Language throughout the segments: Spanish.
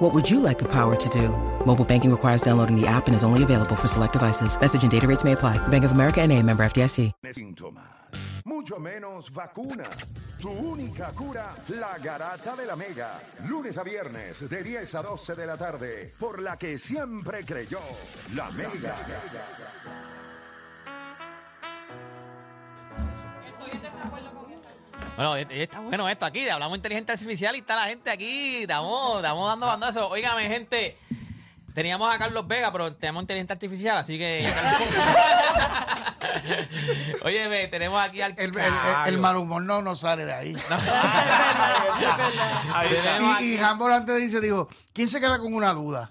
What would you like the power to do? Mobile banking requires downloading the app and is only available for select devices. Message and data rates may apply. Bank of America and a member FDIC. síntomas, mucho menos vacuna. Tu única cura, la garata de la mega. Lunes a viernes de 10 a 12 de la tarde, por la que siempre creyó, la mega. Bueno, eh, eh, está bueno esto aquí, hablamos de inteligencia artificial y está la gente aquí, estamos, estamos dando bandazos. Óigame, gente, teníamos a Carlos Vega, pero tenemos inteligencia artificial, así que... Óyeme, tenemos aquí al... El, el- el- el mal humor no, no sale de ahí. Y, y antes dice, dijo, ¿quién se queda con una duda?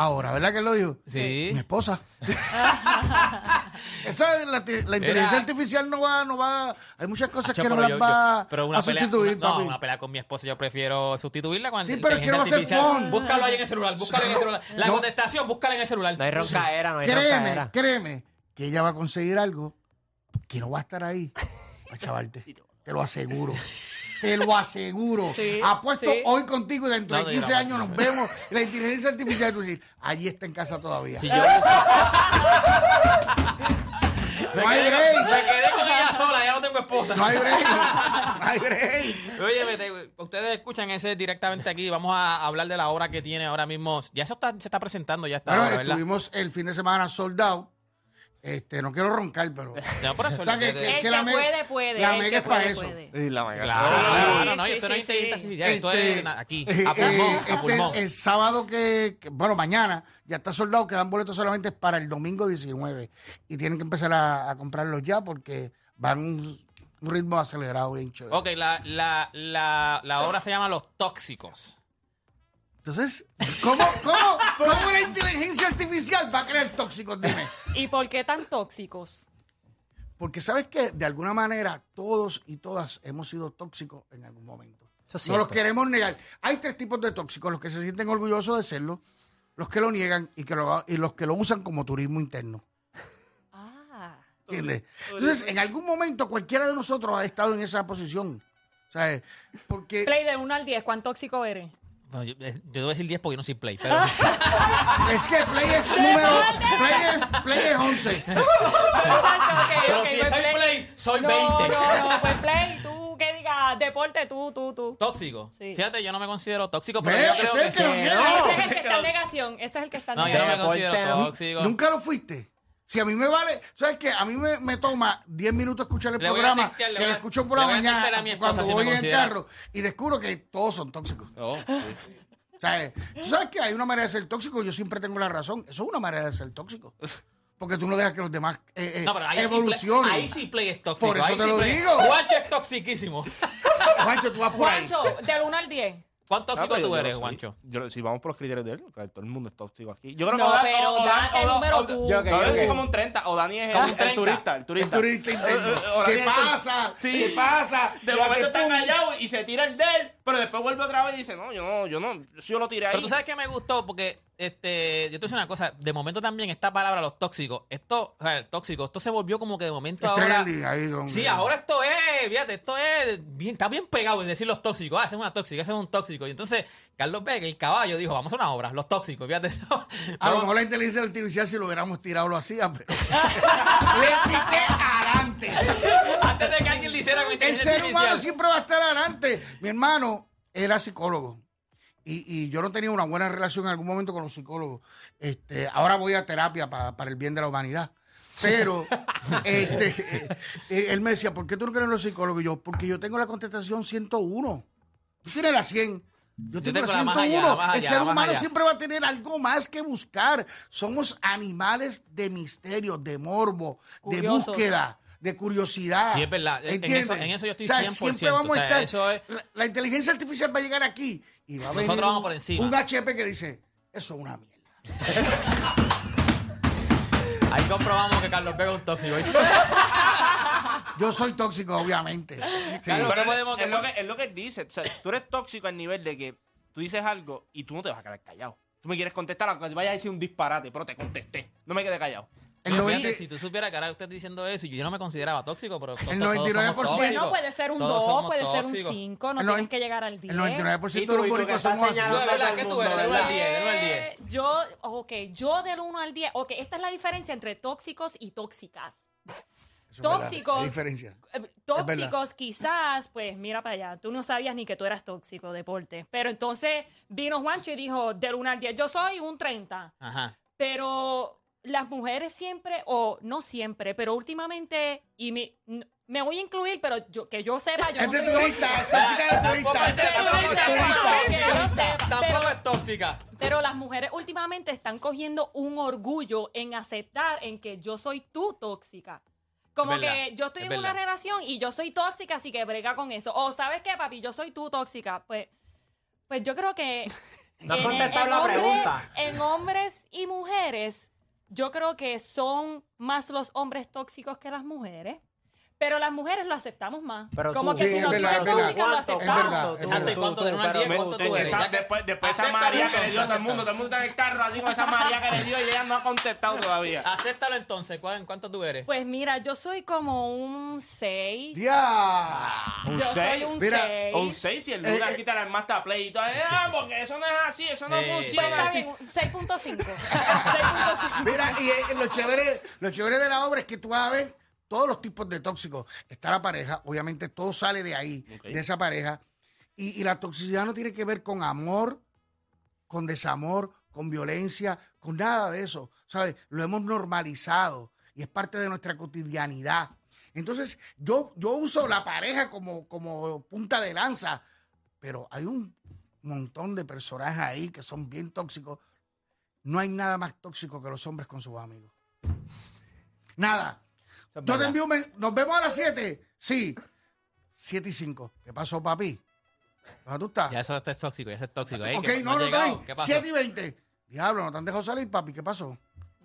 Ahora, ¿verdad que él lo dijo? Sí. Mi esposa. Esa es la, la inteligencia Era- artificial no va, no va. Hay muchas cosas Acho, que no las yo- va yo- pero una a pelea, sustituir, una- no, papi. una pelea con mi esposa yo prefiero sustituirla con Sí, pero es que no va a ser fun. Búscalo ahí en el celular, búscalo en el celular. La No. contestación, búscala en el celular. No hay roncaera, no hay créeme, roncaera. créeme que ella va a conseguir algo que no va a estar ahí a chavarte. Te lo aseguro. Te lo aseguro. Sí, Apuesto sí. hoy contigo y dentro No, de no, 15 no, años no, nos no. vemos. La inteligencia artificial, tú dices, allí está en casa todavía. Si yo no hay me break. quedé con ella sola, ya no tengo esposa. No hay break. No hay break. Oye, vete, ustedes escuchan ese directamente aquí. Vamos a hablar de la obra que tiene ahora mismo. Ya eso está- se está presentando, ya está. Bueno, estuvimos el fin de semana soldado. Este, no quiero roncar, pero. No, por eso, O sea, que, el- que- El que que la, me- puede, puede. la mega es para puede, eso. puede. Sí, la mega. Claro, Sí, no, no, esto no es sí, inteligencia sí. artificial, esto Este, es aquí, eh, a pulmón, eh, a este, pulmón. el sábado que, que- bueno, mañana ya está soldado, quedan boletos solamente para el domingo 19 y tienen que empezar a, a comprarlos ya porque van un, un ritmo acelerado bien chévere. Ok, la, la, la, la obra se llama Los Tóxicos. Entonces, ¿cómo, cómo, cómo la inteligencia artificial va a crear tóxicos? Dime. ¿Y por qué tan tóxicos? Porque sabes que de alguna manera todos y todas hemos sido tóxicos en algún momento. Es no los queremos negar. Hay tres tipos de tóxicos: los que se sienten orgullosos de serlo, los que lo niegan y, que lo, y los que lo usan como turismo interno. Ah. ¿Entiendes? Entonces, en algún momento cualquiera de nosotros ha estado en esa posición. ¿Sabes? Porque Play de 1 al 10, ¿cuán tóxico eres? Bueno, yo, eh, yo te voy a decir 10 porque yo no soy play, pero es que Play es número. Play es, Play es 11. Exacto, ok, Pero ok, si pues soy play, soy no, 20. No, no, pues play, tú que digas deporte, tú, tú, tú. tóxico. Sí. Fíjate, yo no me considero tóxico, pero Ve, yo ese creo es el que lo que... niega. Ese es el que está en negación, ese es el que está en No, yo no me considero Deporte, ¿no? tóxico. Nunca lo fuiste. Si a mí me vale, ¿sabes qué? A mí me, me toma 10 minutos escuchar el Le programa, textear, que lo escucho por la mañana, cuando si voy en el carro, y descubro que todos son tóxicos. Oh, sí. O sea, eh, tú sabes que hay una manera de ser tóxico, yo siempre tengo la razón. Eso es una manera de ser tóxico. Porque tú no dejas que los demás eh, eh, No, pero ahí evolucionen. Sí play, ahí sí play es tóxico. Por eso ahí te sí lo play- digo. Juancho es toxiquísimo. Juancho, tú vas por ahí. Juancho, del 1 al 10. ¿Cuán Ah, tóxico yo- tú yo eres, soy. Juancho? Yo, si vamos por los criterios de él, todo el mundo es tóxico aquí. Yo creo No, que Dan- pero o- o da Dan- el número tú. Yo, que Yo que- soy como un 30. O Dani es Como el, un 30. el turista. El El turista. ahora ¿Qué el- pasa? Sí. ¿Qué pasa? De momento está callado y se tira el de él, pero después vuelve otra vez y dice, no, yo no, yo no, si yo lo tiré ahí. Pero tú sabes que me gustó porque este, yo te voy a decir una cosa, de momento también esta palabra, los tóxicos, esto, o sea, el tóxico, esto se volvió como que de momento Es ahora. trending ahí con- Sí, ahora esto es, fíjate, esto es bien, está bien pegado en decir los tóxicos. Ah, ese es una tóxica, ese es un tóxico. Y entonces, Carlos Beck, el caballo, dijo, vamos a una obra, los tóxicos, fíjate eso. A lo mejor la inteligencia artificial, si lo hubiéramos tirado, lo hacía, pero. Le piqué adelante. Antes de que alguien le hiciera con El inteligencia ser humano siempre va a estar adelante. Mi hermano era psicólogo. Y, y yo no tenía una buena relación en algún momento con los psicólogos. Este, ahora voy a terapia pa- para el bien de la humanidad. Pero este, eh, él me decía, ¿por qué tú no crees en los psicólogos? Y yo, porque yo tengo la contestación 101. Tú tienes la 100. Yo tengo, tengo la la más 101. allá, el allá, ser humano siempre va a tener algo más que buscar. Somos animales de misterio, de morbo, de búsqueda, de curiosidad. Sí, es verdad. En ¿Entiendes? eso- en eso yo estoy O sea, 100%, Siempre vamos o sea, a estar. eso es- la, la inteligencia artificial va a llegar aquí y va a Nosotros venir vamos un- por encima. Un HP que dice, eso es una mierda. Ahí comprobamos que Carlos Beck es un tóxico. Yo soy tóxico, obviamente. Sí. Pero podemos- es, lo que, es lo que él dice. O sea, tú eres tóxico al nivel de que tú dices algo y tú no te vas a quedar callado. Tú me quieres contestar, aunque te vayas a decir un disparate, pero te contesté. No me quedé callado. El, No, 90 fíjate, si tú supieras que ahora usted diciendo eso, yo no me consideraba tóxico, pero El todos somos 99%. tóxicos. Bueno, puede ser un Todos 2, somos puede ser un tóxicos. 5, no tienes que llegar al 10. el 99% Y tú, de los boricuas somos así. ¿Qué tú eres? Del uno ¿verdad? al 10, del uno al 10. Eh, Yo, ok, yo del 1 al 10. Ok, esta es la diferencia entre tóxicos y tóxicas. Eso tóxicos. diferencia. Eh. Tóxicos, quizás, pues mira para allá. Tú no sabías ni que tú eras tóxico, deporte. Pero entonces vino Juancho y dijo del 1 al 10. Yo soy un 30. Ajá. Pero las mujeres siempre, o no siempre, pero últimamente, y me, me voy a incluir, pero yo, que yo sepa, yo no soy turista, tóxica turista. Tampoco pero- es tóxica. Pero las mujeres últimamente están cogiendo un orgullo en aceptar en que yo soy tú tóxica. Como Es verdad, que yo estoy es en una relación y yo soy tóxica, así que brega con eso. O sabes qué, papi, yo soy tú tóxica. Pues, pues yo creo que No has contestado la pregunta. En hombres y mujeres, yo creo que son más los hombres tóxicos que las mujeres. Pero las mujeres lo aceptamos más. Pero Como tú- que Sí, si es nos verdad, dicen es verdad. tóxicas, lo aceptamos. Es verdad, ¿Cuánto? es Exacto, ¿y Tú, cuánto tú, de uno al pero 10? me ¿Cuánto gusta tú eres? Esa- Ya que- después, después esa María que le dio a todo el mundo, todo el mundo está en el carro así con esa María que le dio y ella no ha contestado todavía. Acéptalo entonces. ¿cuál- ¿Cuánto tú eres? Pues mira, yo soy como un 6. ¡Ya! Un Yo soy 6. un Mira, 6. O un 6 y el Eh, lunes eh. quita la armasta play y todo. Eh, ah, porque eso no es así, eso no. Pues funciona está así. bien, un 6.5. 6.5. Mira, y eh, lo chévere, lo chévere de la obra es que tú vas a ver todos los tipos de tóxicos. Está la pareja, obviamente todo sale de ahí, Ok. de esa pareja. Y, y la toxicidad no tiene que ver con amor, con desamor, con violencia, con nada de eso. ¿Sabes? Lo hemos normalizado y es parte de nuestra cotidianidad. Entonces, yo, yo uso la pareja como, como punta de lanza, pero hay un montón de personajes ahí que son bien tóxicos. No hay nada más tóxico que los hombres con sus amigos. Nada. Es Yo te envío un men- ¿Nos vemos a las 7? Sí. 7 y 5. ¿Qué pasó, papi? ¿Dónde tú estás? Ya eso este es tóxico, ya eso es tóxico. Ey, ok, que no, has no, está llegado. ¿Qué pasó? 7 y 20. Diablo, no te han dejado salir, papi. ¿Qué pasó?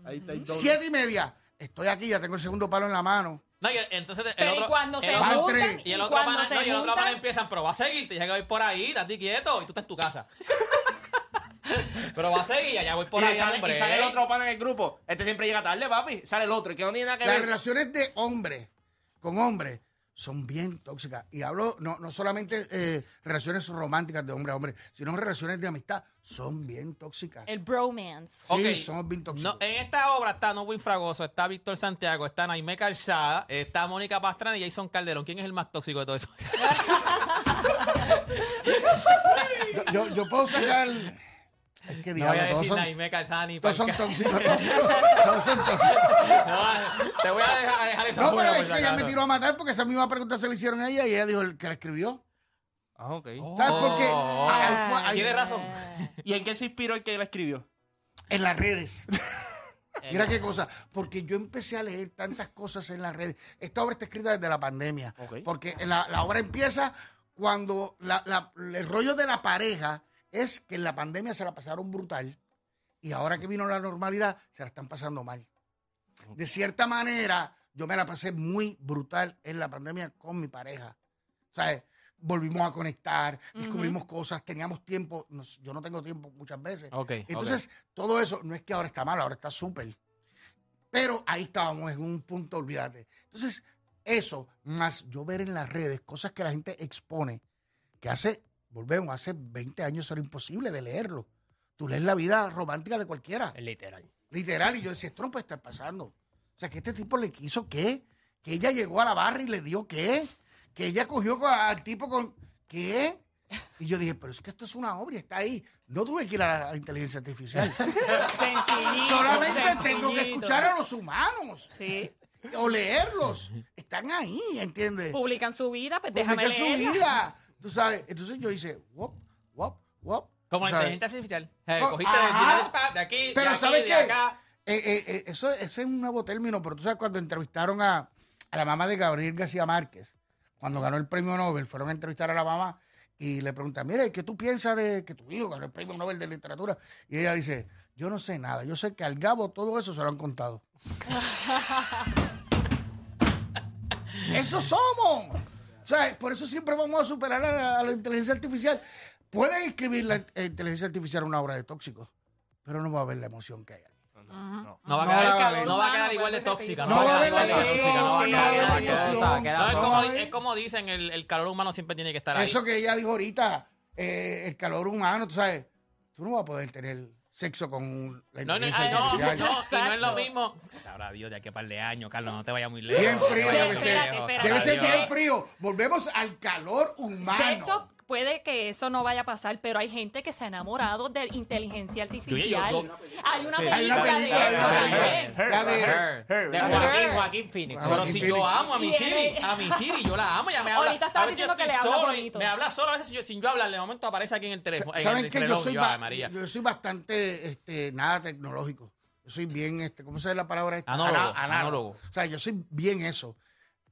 Ahí está el 7 y media. Estoy aquí, ya tengo el segundo palo en la mano. No, y entonces el Pero otro, y cuando el se otro- Van juntan, tres. y el otro cuando pana, se no, y el otro pana juntan, empiezan, pero va a seguir, te llega a ir por ahí, date quieto, y tú estás en tu casa. pero va a seguir, allá voy por y ahí, sale, hombre. y sale el otro pana en el grupo. Este siempre llega tarde, papi. Sale el otro, y que no tiene nada que Las ver. relaciones de hombre con hombre son bien tóxicas. Y hablo no, no solamente eh, relaciones románticas de hombre a hombre, sino relaciones de amistad. Son bien tóxicas. El bromance. Sí, Ok. somos bien tóxicos. No, en esta obra está Nobuin Fragoso, está Víctor Santiago, está Naime Calzada, está Mónica Pastrana y Jason Calderón. ¿Quién es el más tóxico de todo eso? Yo, yo, yo puedo sacar. Es que No voy a todos decir son, Naime Calzada ni todos son tóxicos. Todos son tóxicos. No, te voy a dejar, a dejar esa No, pero es que ella me tiró a matar porque esa misma pregunta se le hicieron a ella y ella dijo el que la escribió. Ah, ok. ¿Sabes por qué? Oh, Ahí fue- ahí- Tienes razón. ¿Y en qué se inspiró el que la escribió? En las redes. Mira qué cosa, porque yo empecé a leer tantas cosas en las redes. Esta obra está escrita desde la pandemia, porque la, la obra empieza cuando la- la- el rollo de la pareja es que en la pandemia se la pasaron brutal y ahora que vino la normalidad se la están pasando mal. De cierta manera, yo me la pasé muy brutal en la pandemia con mi pareja. ¿Sabes? Volvimos a conectar, descubrimos cosas, teníamos tiempo. yo no tengo tiempo muchas veces. Entonces, todo eso no es que ahora está mal, ahora está súper. Pero ahí estábamos en un punto, olvídate. Entonces, eso, más yo ver en las redes cosas que la gente expone, que hace, volvemos, hace 20 años era imposible de leerlo. Tú lees la vida romántica de cualquiera. Literal. Literal, y yo decía, esto no puede estar pasando. O sea, que este tipo le quiso qué, que ella llegó a la barra y le dio qué, que ella cogió co- al tipo con qué. Y yo dije, pero es que esto es una obra está ahí. No tuve que ir a la inteligencia artificial. Sencillito, Solamente tengo que escuchar a los humanos Sí. o leerlos. Están ahí, ¿entiendes? Publican su vida, pues déjame Publican su leerla. vida. Tú sabes, entonces yo hice, wop, wop, wop. Como la inteligencia artificial. Eh, Oh, cogiste de, ajá. de aquí, Pero de aquí, ¿sabes de qué? acá. Eh, eh, eh, eso, ese es un nuevo término, pero tú sabes cuando entrevistaron a, a la mamá de Gabriel García Márquez, cuando ganó el premio Nobel, fueron a entrevistar a la mamá y le preguntan, mire, ¿qué tú piensas de que tu hijo ganó el premio Nobel de literatura? Y ella dice, yo no sé nada, yo sé que al Gabo todo eso se lo han contado. Eso somos. Sea, por eso siempre vamos a superar a la, a la inteligencia artificial. Pueden escribir la eh, inteligencia artificial una obra de tóxicos, pero no va a haber la emoción que hay. No. No va a No quedar, no va a quedar. No va a haber la quedar igual de emoción, tóxica, no va a no quedar va a haber la emoción. es como, haber. es como dicen, el, el calor humano siempre tiene que estar ahí. Eso que ella dijo ahorita, eh, el calor humano, tú sabes, tú no vas a poder tener sexo con la No, no, ay, no, artificial. no, y no es lo mismo. Sabrá Dios de aquí a par de años, Carlos, no te vayas muy lejos. Bien frío debe ser. Debe ser bien frío. Volvemos al calor humano. Sexo puede que eso no vaya a pasar, pero hay gente que se ha enamorado de inteligencia artificial. yo- yo- hay una Sí. película, Hay una película, de hay eso una película. La de- Her. Her. De Her. Joaquín, Phoenix. Pero si Phoenix. yo amo a mi Siri, a mi Siri, yo la amo, ya me habla. Ahorita estaba diciendo que le habla bonito. me habla solo, a veces yo, sin yo hablarle, de momento aparece aquí en el teléfono. en ¿Saben el que yo soy, yo, soy bastante este, nada tecnológico? Yo soy bien, este, ¿cómo se dice la palabra? esta? Anólogo, Ana- análogo. anólogo. O sea, yo soy bien eso.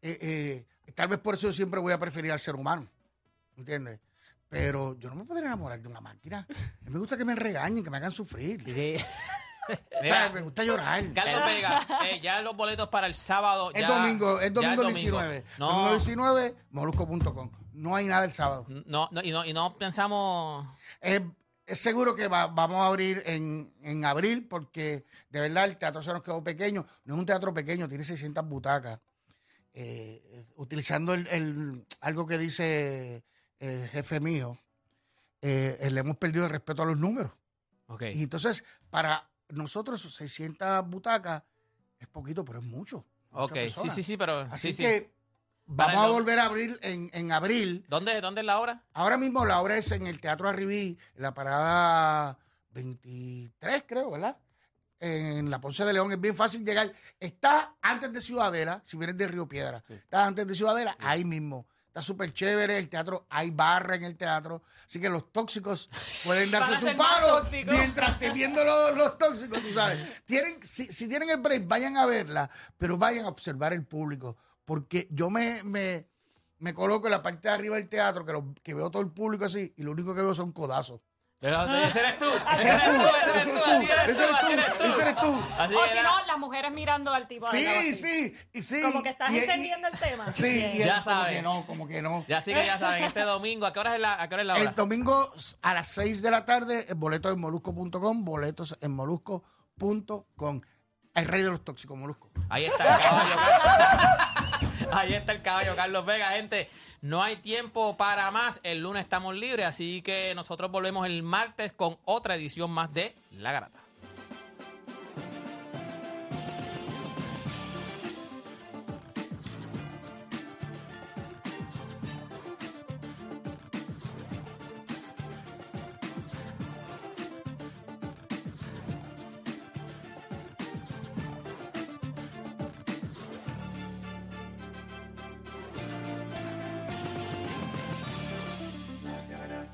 Eh, eh, tal vez por eso yo siempre voy a preferir al ser humano. ¿Entiendes? Pero yo no me podría enamorar de una máquina. A mí me gusta que me regañen, que me hagan sufrir. Sí. O sea, Mira, me gusta llorar. Carlos Vega, eh, ya los boletos para el sábado. Es ya- domingo, es ya domingo 19. No, Domingo 19, molusco.com. No hay nada el sábado. no, no, y no, y no pensamos. Es, es seguro que va- vamos a abrir en, en abril porque de verdad el teatro se nos quedó pequeño. No es un teatro pequeño, tiene 600 butacas. Eh, eh, utilizando el, el- algo que dice el jefe mío, eh, eh, le hemos perdido el respeto a los números. Y entonces, para nosotros, 600 butacas es poquito, pero es mucho. Ok, sí, sí, sí, pero. Así sí, sí. que vamos a volver a abrir en, en abril. ¿Dónde, ¿Dónde es la hora? Ahora mismo la obra es en el Teatro Arribí, en la parada 23, creo, ¿verdad? En la Ponce de León es bien fácil llegar. Está antes de Ciudadela, si vienes de Río Piedra. Está antes de Ciudadela, ahí mismo. Está súper chévere el teatro, hay barra en el teatro. Así que los tóxicos pueden darse su palo mientras estén viendo los, los tóxicos, tú sabes. Tienen, si, si tienen el break, vayan a verla, pero vayan a observar el público. Porque yo me, me, me coloco en la parte de arriba del teatro, que, lo- que veo todo el público así, y lo único que veo son codazos. Ese eres tú. Ese eres tú, ese eres tú, eres ese eres así tú, ese eres tú. Así O si no, las mujeres mirando al tipo. Sí, sí. Como que estás entendiendo el tema. Sí, Ya él como sabe. que no, como que no. Ya sí que ya saben, este domingo, ¿a qué hora es la, a qué hora es la hora? El domingo a las 6 de la tarde, el boleto en molusco.com, boletos en molusco.com. El rey de los tóxicos, Molusco. Ahí está el caballo. Carlos. Ahí está el caballo Carlos Vega, gente. No hay tiempo para más. El lunes estamos libres, así que nosotros volvemos el martes con otra edición más de La Garata.